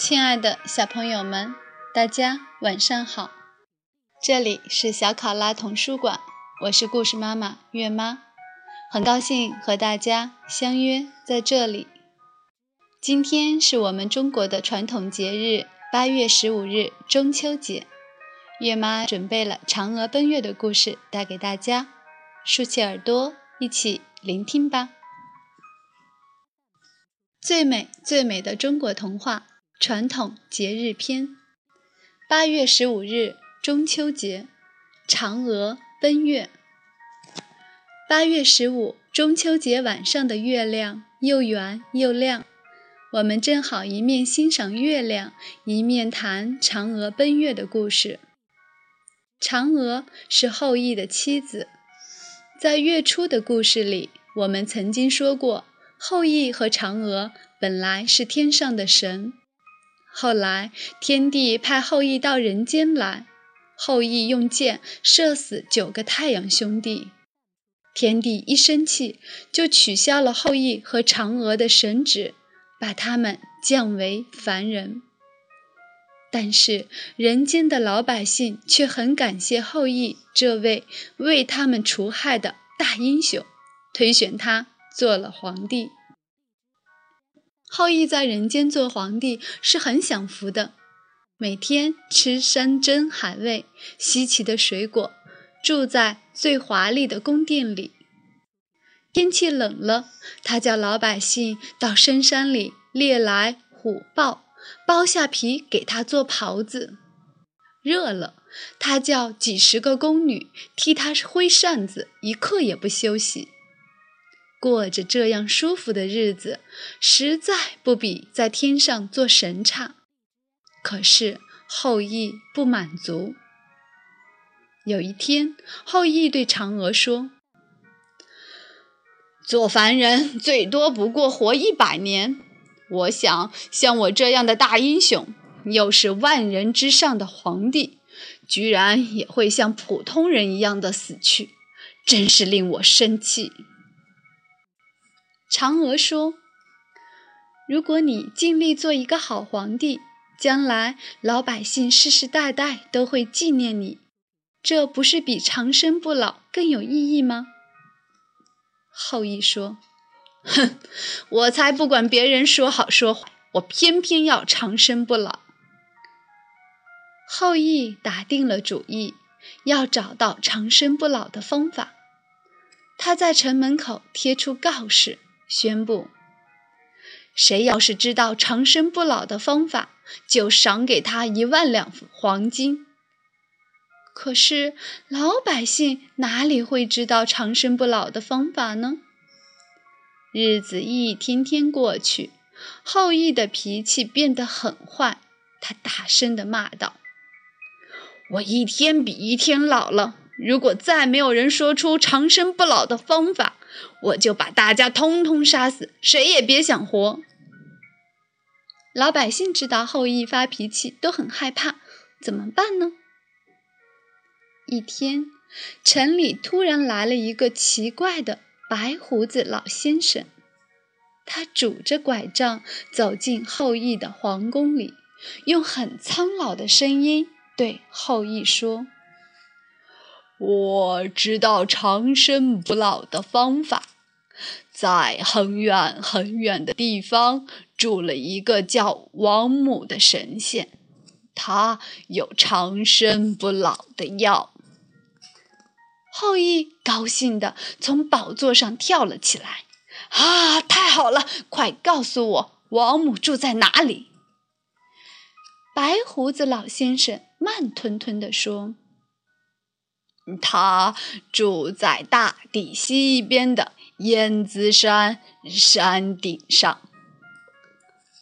亲爱的小朋友们，大家晚上好！这里是小考拉童书馆，我是故事妈妈月妈，很高兴和大家相约在这里。今天是我们中国的传统节日八月十五日中秋节，月妈准备了嫦娥奔月的故事带给大家，竖起耳朵一起聆听吧。最美最美的中国童话传统节日篇，八月十五日中秋节，嫦娥奔月。八月十五中秋节晚上的月亮又圆又亮，我们正好一面欣赏月亮，一面谈嫦娥奔月的故事。嫦娥是后羿的妻子，在月初的故事里，我们曾经说过。后羿和嫦娥本来是天上的神，后来天帝派后羿到人间来，后羿用箭射死九个太阳兄弟，天帝一生气就取消了后羿和嫦娥的神职，把他们降为凡人。但是人间的老百姓却很感谢后羿这位为他们除害的大英雄，推选他。做了皇帝，后羿在人间做皇帝是很享福的，每天吃山珍海味、稀奇的水果，住在最华丽的宫殿里。天气冷了，他叫老百姓到深山里猎来虎豹，剥下皮给他做袍子；热了，他叫几十个宫女替他挥扇子，一刻也不休息。过着这样舒服的日子，实在不比在天上做神差。可是后羿不满足。有一天，后羿对嫦娥说：“做凡人最多不过活一百年，我想像我这样的大英雄，又是万人之上的皇帝，居然也会像普通人一样的死去，真是令我生气。”嫦娥说：“如果你尽力做一个好皇帝，将来老百姓世世代代都会纪念你，这不是比长生不老更有意义吗？”后羿说：“哼，我才不管别人说好说坏，我偏偏要长生不老。”后羿打定了主意，要找到长生不老的方法。他在城门口贴出告示。宣布：谁要是知道长生不老的方法，就赏给他一万两黄金。可是老百姓哪里会知道长生不老的方法呢？日子一天天过去，后羿的脾气变得很坏，他大声地骂道：“我一天比一天老了。”如果再没有人说出长生不老的方法，我就把大家通通杀死，谁也别想活。老百姓知道后羿发脾气都很害怕，怎么办呢？一天，城里突然来了一个奇怪的白胡子老先生，他拄着拐杖走进后羿的皇宫里，用很苍老的声音对后羿说。我知道长生不老的方法，在很远很远的地方住了一个叫王母的神仙，他有长生不老的药。后羿高兴地从宝座上跳了起来，啊，太好了！快告诉我，王母住在哪里？白胡子老先生慢吞吞地说。他住在大地西边的燕子山山顶上。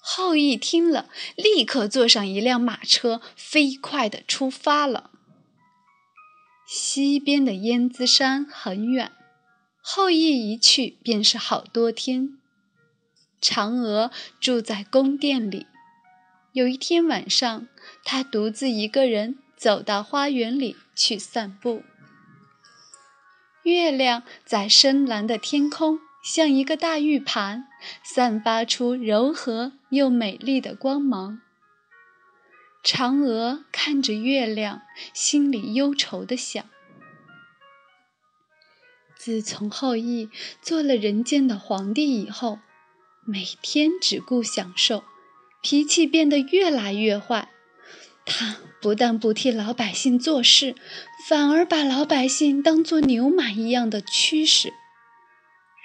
后羿听了，立刻坐上一辆马车，飞快地出发了。西边的燕子山很远，后羿一去便是好多天。嫦娥住在宫殿里。有一天晚上，她独自一个人走到花园里去散步。月亮在深蓝的天空，像一个大玉盘，散发出柔和又美丽的光芒。嫦娥看着月亮，心里忧愁地想：自从后羿做了人间的皇帝以后，每天只顾享受，脾气变得越来越坏。他不但不替老百姓做事，反而把老百姓当做牛马一样的驱使。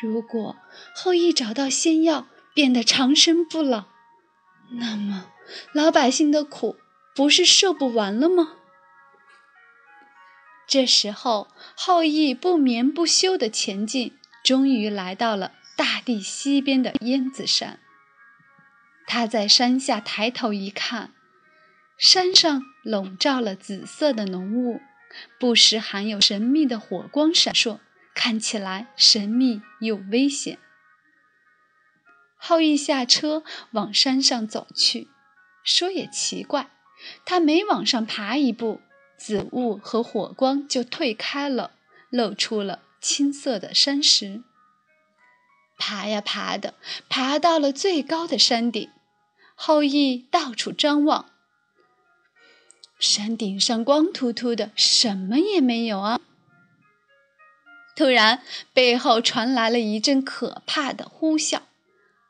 如果后羿找到仙药，变得长生不老，那么老百姓的苦不是受不完了吗？这时候，后羿不眠不休的前进，终于来到了大地西边的燕子山。他在山下抬头一看，山上笼罩了紫色的浓雾，不时还有神秘的火光闪烁，看起来神秘又危险。后羿下车往山上走去，说也奇怪，他每往上爬一步，紫雾和火光就退开了，露出了青色的山石。爬呀爬的，爬到了最高的山顶，后羿到处张望，山顶上光秃秃的，什么也没有啊！突然，背后传来了一阵可怕的呼啸。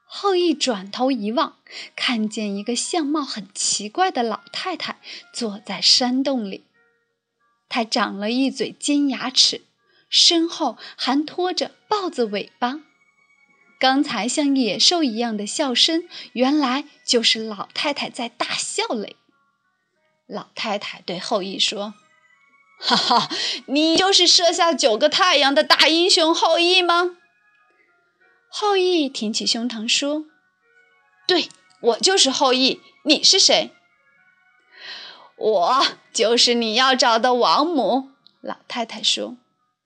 后羿转头一望，看见一个相貌很奇怪的老太太坐在山洞里。她长了一嘴尖牙齿，身后还拖着豹子尾巴。刚才像野兽一样的笑声，原来就是老太太在大笑嘞。老太太对后羿说：“哈哈，你就是射下九个太阳的大英雄后羿吗？”后羿挺起胸膛说：“对，我就是后羿。你是谁？”“我就是你要找的王母。”老太太说。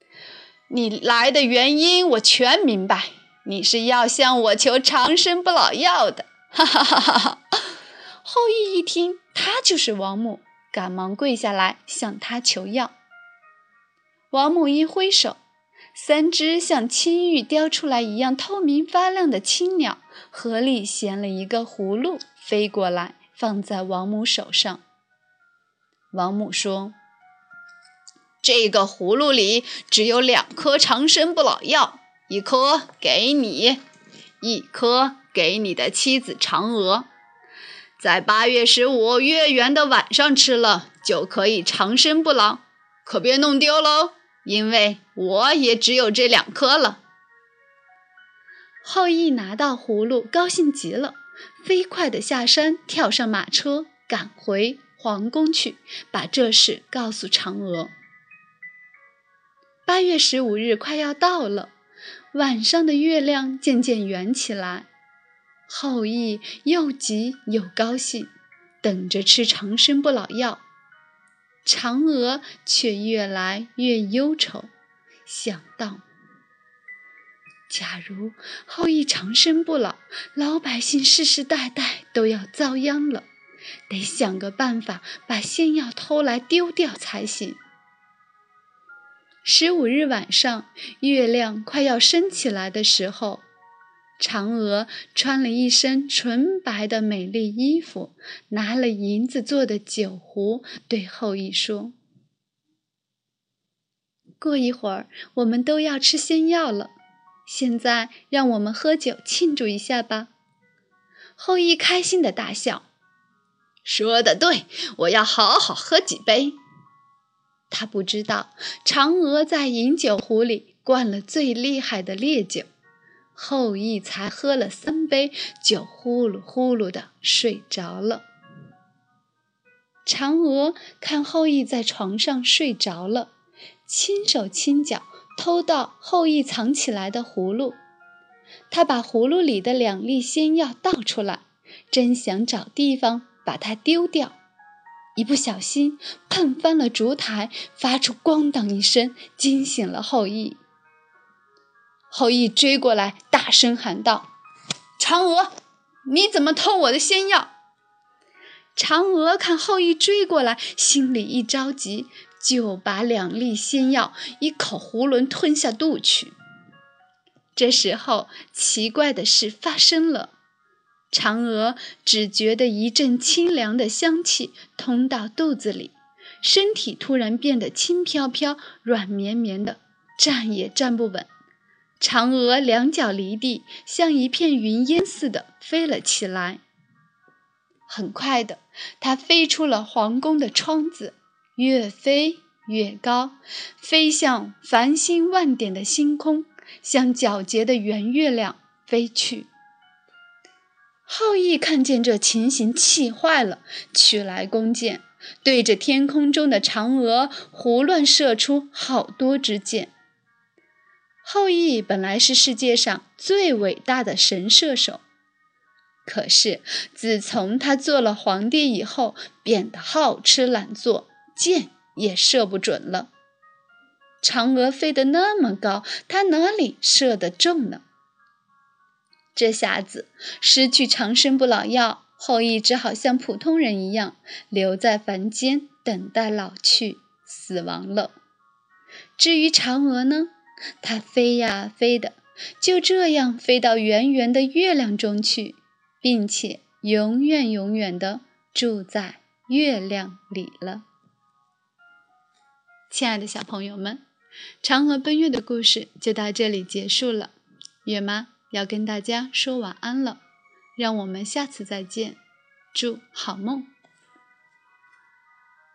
“你来的原因我全明白，你是要向我求长生不老药的。”哈哈哈哈哈！后羿一听，他就是王母，赶忙跪下来向他求药。王母一挥手。三只像青玉雕出来一样透明发亮的青鸟，合力衔了一个葫芦飞过来，放在王母手上。王母说：“这个葫芦里只有两颗长生不老药，一颗给你，一颗给你的妻子嫦娥。在八月十五月圆的晚上吃了，就可以长生不老，可别弄丢喽。”因为我也只有这两颗了。后羿拿到葫芦，高兴极了，飞快地下山，跳上马车，赶回皇宫去，把这事告诉嫦娥。八月十五日快要到了，晚上的月亮渐渐圆起来，后羿又急又高兴，等着吃长生不老药。嫦娥却越来越忧愁，想到：假如后羿长生不老，老百姓世世代代都要遭殃了，得想个办法把仙药偷来丢掉才行。十五日晚上，月亮快要升起来的时候。嫦娥穿了一身纯白的美丽衣服，拿了银子做的酒壶，对后羿说：“过一会儿我们都要吃仙药了，现在让我们喝酒庆祝一下吧。”后羿开心的大笑：“说的对，我要好好喝几杯。”他不知道，嫦娥在饮酒壶里灌了最厉害的烈酒。后羿才喝了三杯，就呼噜呼噜的睡着了。嫦娥看后羿在床上睡着了，轻手轻脚偷到后羿藏起来的葫芦，她把葫芦里的两粒仙药倒出来，真想找地方把它丢掉，一不小心碰翻了烛台，发出咣当一声，惊醒了后羿。后羿追过来，大声喊道：“嫦娥，你怎么偷我的仙药？”嫦娥看后羿追过来，心里一着急，就把两粒仙药一口囫囵吞下肚去。这时候，奇怪的事发生了：嫦娥只觉得一阵清凉的香气通到肚子里，身体突然变得轻飘飘、软绵绵的，站也站不稳。嫦娥两脚离地，像一片云烟似的飞了起来。很快的，它飞出了皇宫的窗子，越飞越高，飞向繁星万点的星空，向皎洁的圆月亮飞去。后羿看见这情形，气坏了，取来弓箭，对着天空中的嫦娥胡乱射出好多支箭。后羿本来是世界上最伟大的神射手。可是，自从他做了皇帝以后，变得好吃懒做，箭也射不准了。嫦娥飞得那么高，他哪里射得中呢？这下子失去长生不老药，后羿只好像普通人一样，留在凡间等待老去、死亡了。至于嫦娥呢，它飞呀飞的，就这样飞到圆圆的月亮中去。并且永远永远的住在月亮里了。亲爱的小朋友们，嫦娥奔月的故事就到这里结束了。月妈要跟大家说晚安了，让我们下次再见，祝好梦。